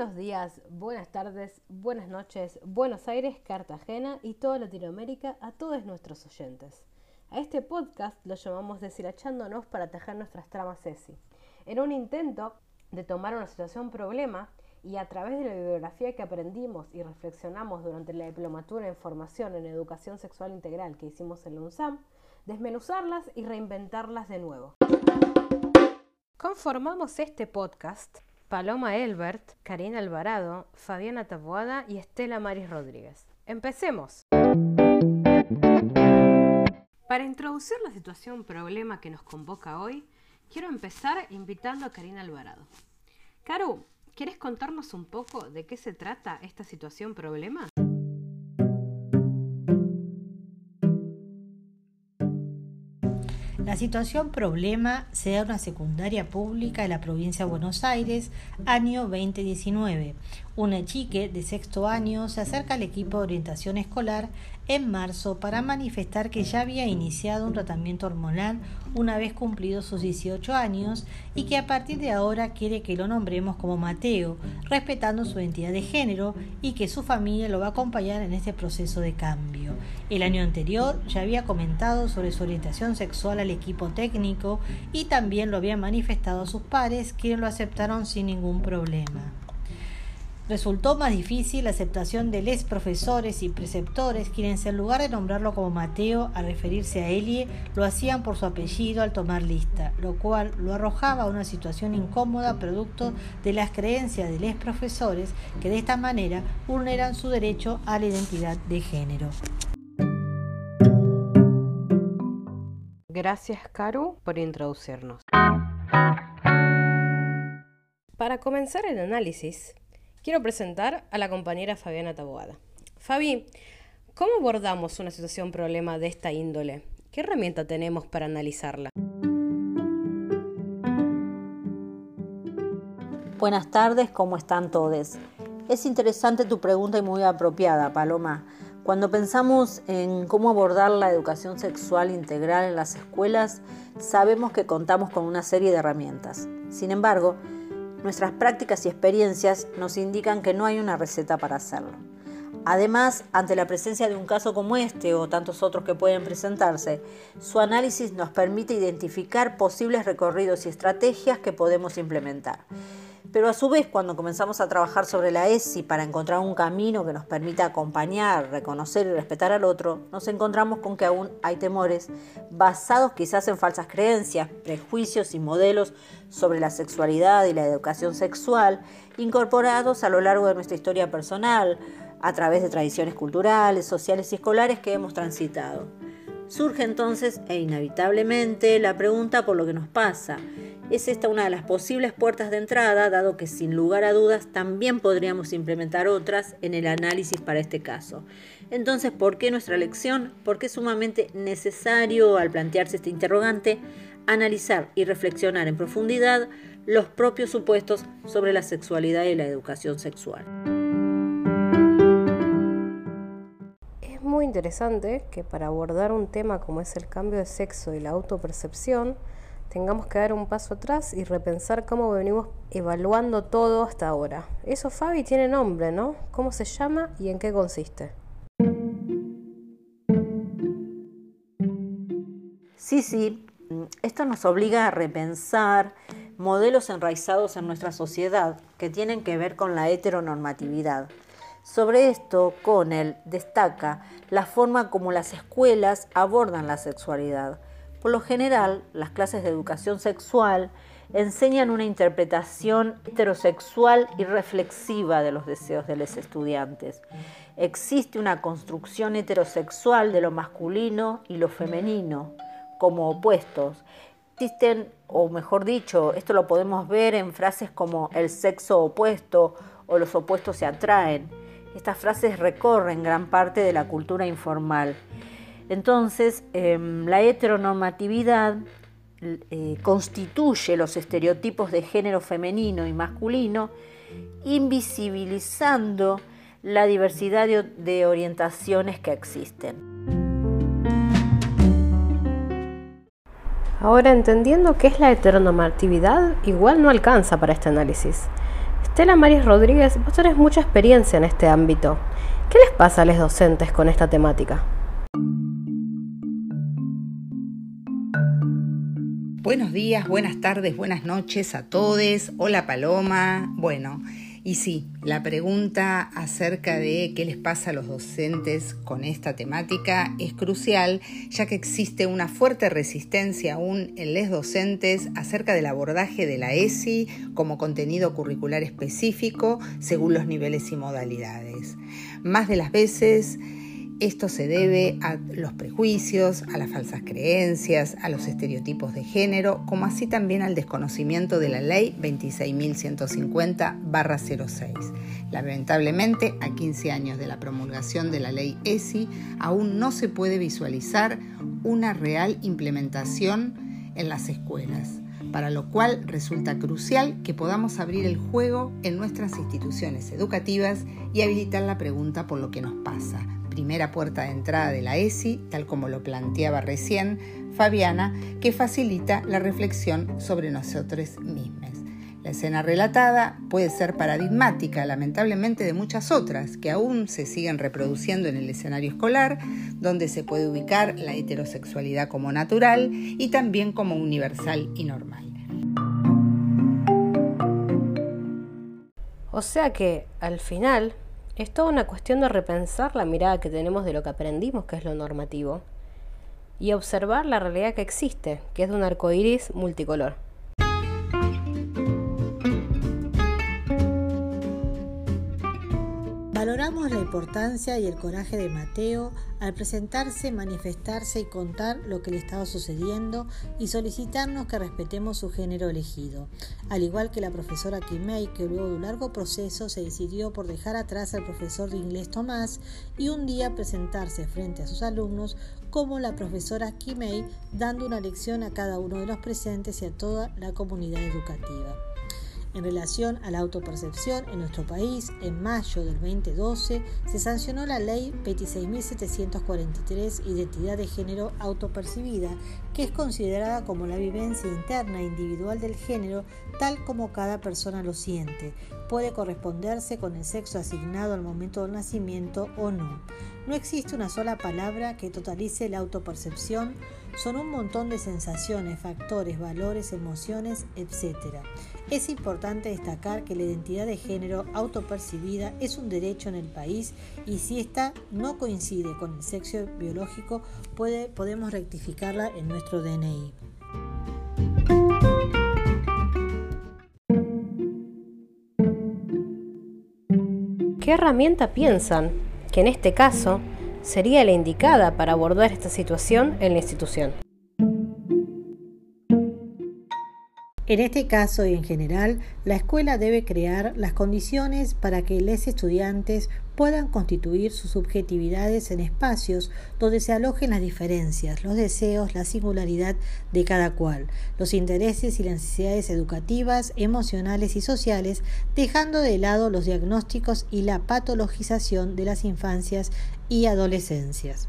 Buenos días, buenas tardes, buenas noches, Buenos Aires, Cartagena y toda Latinoamérica a todos nuestros oyentes. A este podcast lo llamamos Deshilachándonos para tejer nuestras tramas ESI. En un intento de tomar una situación problema y a través de la bibliografía que aprendimos y reflexionamos durante la diplomatura en formación en educación sexual integral que hicimos en la UNSAM, desmenuzarlas y reinventarlas de nuevo. Conformamos este podcast Paloma Elbert, Karina Alvarado, Fabiana Taboada y Estela Maris Rodríguez. Empecemos. Para introducir la situación problema que nos convoca hoy, quiero empezar invitando a Karina Alvarado. Caru, ¿quieres contarnos un poco de qué se trata esta situación problema? La situación problema se da una secundaria pública de la provincia de Buenos Aires, año 2019. Una chique de sexto año se acerca al equipo de orientación escolar en marzo para manifestar que ya había iniciado un tratamiento hormonal una vez cumplidos sus 18 años y que a partir de ahora quiere que lo nombremos como Mateo, respetando su identidad de género y que su familia lo va a acompañar en este proceso de cambio. El año anterior ya había comentado sobre su orientación sexual al equipo técnico y también lo había manifestado a sus pares, quienes lo aceptaron sin ningún problema. Resultó más difícil la aceptación de les profesores y preceptores, quienes en lugar de nombrarlo como Mateo a referirse a Elie, lo hacían por su apellido al tomar lista, lo cual lo arrojaba a una situación incómoda producto de las creencias de les profesores que de esta manera vulneran su derecho a la identidad de género. Gracias, Caru, por introducirnos. Para comenzar el análisis, quiero presentar a la compañera Fabiana Taboada. Fabi, ¿cómo abordamos una situación problema de esta índole? ¿Qué herramienta tenemos para analizarla? Buenas tardes, ¿cómo están todos? Es interesante tu pregunta y muy apropiada, Paloma. Cuando pensamos en cómo abordar la educación sexual integral en las escuelas, sabemos que contamos con una serie de herramientas. Sin embargo, Nuestras prácticas y experiencias nos indican que no hay una receta para hacerlo. Además, ante la presencia de un caso como este o tantos otros que pueden presentarse, su análisis nos permite identificar posibles recorridos y estrategias que podemos implementar. Pero a su vez, cuando comenzamos a trabajar sobre la ESI para encontrar un camino que nos permita acompañar, reconocer y respetar al otro, nos encontramos con que aún hay temores basados quizás en falsas creencias, prejuicios y modelos sobre la sexualidad y la educación sexual, incorporados a lo largo de nuestra historia personal, a través de tradiciones culturales, sociales y escolares que hemos transitado. Surge entonces e inevitablemente la pregunta por lo que nos pasa es esta una de las posibles puertas de entrada, dado que sin lugar a dudas también podríamos implementar otras en el análisis para este caso. Entonces, ¿por qué nuestra lección? Porque es sumamente necesario, al plantearse este interrogante, analizar y reflexionar en profundidad los propios supuestos sobre la sexualidad y la educación sexual. Es muy interesante que para abordar un tema como es el cambio de sexo y la autopercepción, tengamos que dar un paso atrás y repensar cómo venimos evaluando todo hasta ahora. Eso, Fabi, tiene nombre, ¿no? ¿Cómo se llama y en qué consiste? Sí, sí, esto nos obliga a repensar modelos enraizados en nuestra sociedad que tienen que ver con la heteronormatividad. Sobre esto, Connell destaca la forma como las escuelas abordan la sexualidad por lo general, las clases de educación sexual enseñan una interpretación heterosexual y reflexiva de los deseos de los estudiantes. Existe una construcción heterosexual de lo masculino y lo femenino como opuestos. Existen, o mejor dicho, esto lo podemos ver en frases como el sexo opuesto o los opuestos se atraen. Estas frases recorren gran parte de la cultura informal entonces, em, la heteronormatividad eh, constituye los estereotipos de género femenino y masculino, invisibilizando la diversidad de orientaciones que existen. Ahora, entendiendo qué es la heteronormatividad, igual no alcanza para este análisis. Estela Maris Rodríguez, vos tenés mucha experiencia en este ámbito. ¿Qué les pasa a los docentes con esta temática? Buenos días, buenas tardes, buenas noches a todos. Hola Paloma. Bueno, y sí, la pregunta acerca de qué les pasa a los docentes con esta temática es crucial, ya que existe una fuerte resistencia aún en los docentes acerca del abordaje de la ESI como contenido curricular específico según los niveles y modalidades. Más de las veces esto se debe a los prejuicios, a las falsas creencias, a los estereotipos de género, como así también al desconocimiento de la ley 26.150-06. Lamentablemente, a 15 años de la promulgación de la ley ESI, aún no se puede visualizar una real implementación en las escuelas para lo cual resulta crucial que podamos abrir el juego en nuestras instituciones educativas y habilitar la pregunta por lo que nos pasa, primera puerta de entrada de la ESI, tal como lo planteaba recién Fabiana, que facilita la reflexión sobre nosotros mismos. La escena relatada puede ser paradigmática, lamentablemente, de muchas otras que aún se siguen reproduciendo en el escenario escolar, donde se puede ubicar la heterosexualidad como natural y también como universal y normal. O sea que, al final, es toda una cuestión de repensar la mirada que tenemos de lo que aprendimos, que es lo normativo, y observar la realidad que existe, que es de un arco iris multicolor. Valoramos la importancia y el coraje de Mateo al presentarse, manifestarse y contar lo que le estaba sucediendo y solicitarnos que respetemos su género elegido, al igual que la profesora Kimei que luego de un largo proceso se decidió por dejar atrás al profesor de inglés Tomás y un día presentarse frente a sus alumnos como la profesora Kimei dando una lección a cada uno de los presentes y a toda la comunidad educativa. En relación a la autopercepción en nuestro país, en mayo del 2012 se sancionó la ley 26.743 Identidad de Género Autopercibida, que es considerada como la vivencia interna e individual del género tal como cada persona lo siente. Puede corresponderse con el sexo asignado al momento del nacimiento o no. No existe una sola palabra que totalice la autopercepción, son un montón de sensaciones, factores, valores, emociones, etc. Es importante destacar que la identidad de género autopercibida es un derecho en el país y si ésta no coincide con el sexo biológico, puede, podemos rectificarla en nuestro DNI. ¿Qué herramienta piensan que en este caso sería la indicada para abordar esta situación en la institución? En este caso y en general, la escuela debe crear las condiciones para que los estudiantes puedan constituir sus subjetividades en espacios donde se alojen las diferencias, los deseos, la singularidad de cada cual, los intereses y las necesidades educativas, emocionales y sociales, dejando de lado los diagnósticos y la patologización de las infancias y adolescencias.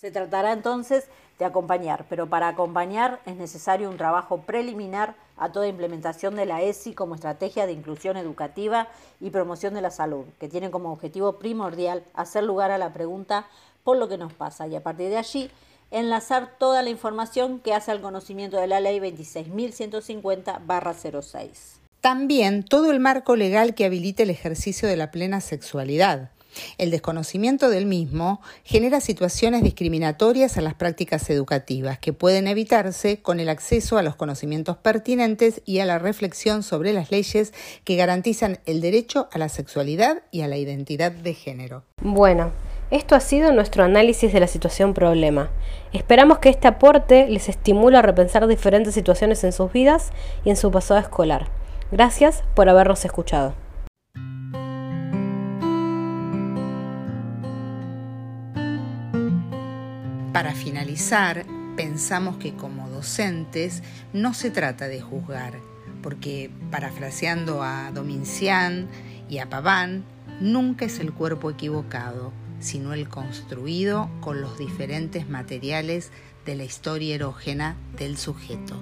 Se tratará entonces de acompañar, pero para acompañar es necesario un trabajo preliminar a toda implementación de la ESI como estrategia de inclusión educativa y promoción de la salud, que tiene como objetivo primordial hacer lugar a la pregunta por lo que nos pasa y a partir de allí enlazar toda la información que hace al conocimiento de la ley 26.150-06. También todo el marco legal que habilite el ejercicio de la plena sexualidad el desconocimiento del mismo genera situaciones discriminatorias a las prácticas educativas que pueden evitarse con el acceso a los conocimientos pertinentes y a la reflexión sobre las leyes que garantizan el derecho a la sexualidad y a la identidad de género. Bueno, esto ha sido nuestro análisis de la situación problema. Esperamos que este aporte les estimule a repensar diferentes situaciones en sus vidas y en su pasado escolar. Gracias por habernos escuchado. Para finalizar, pensamos que como docentes no se trata de juzgar, porque parafraseando a Domincián y a Paván, nunca es el cuerpo equivocado, sino el construido con los diferentes materiales de la historia erógena del sujeto.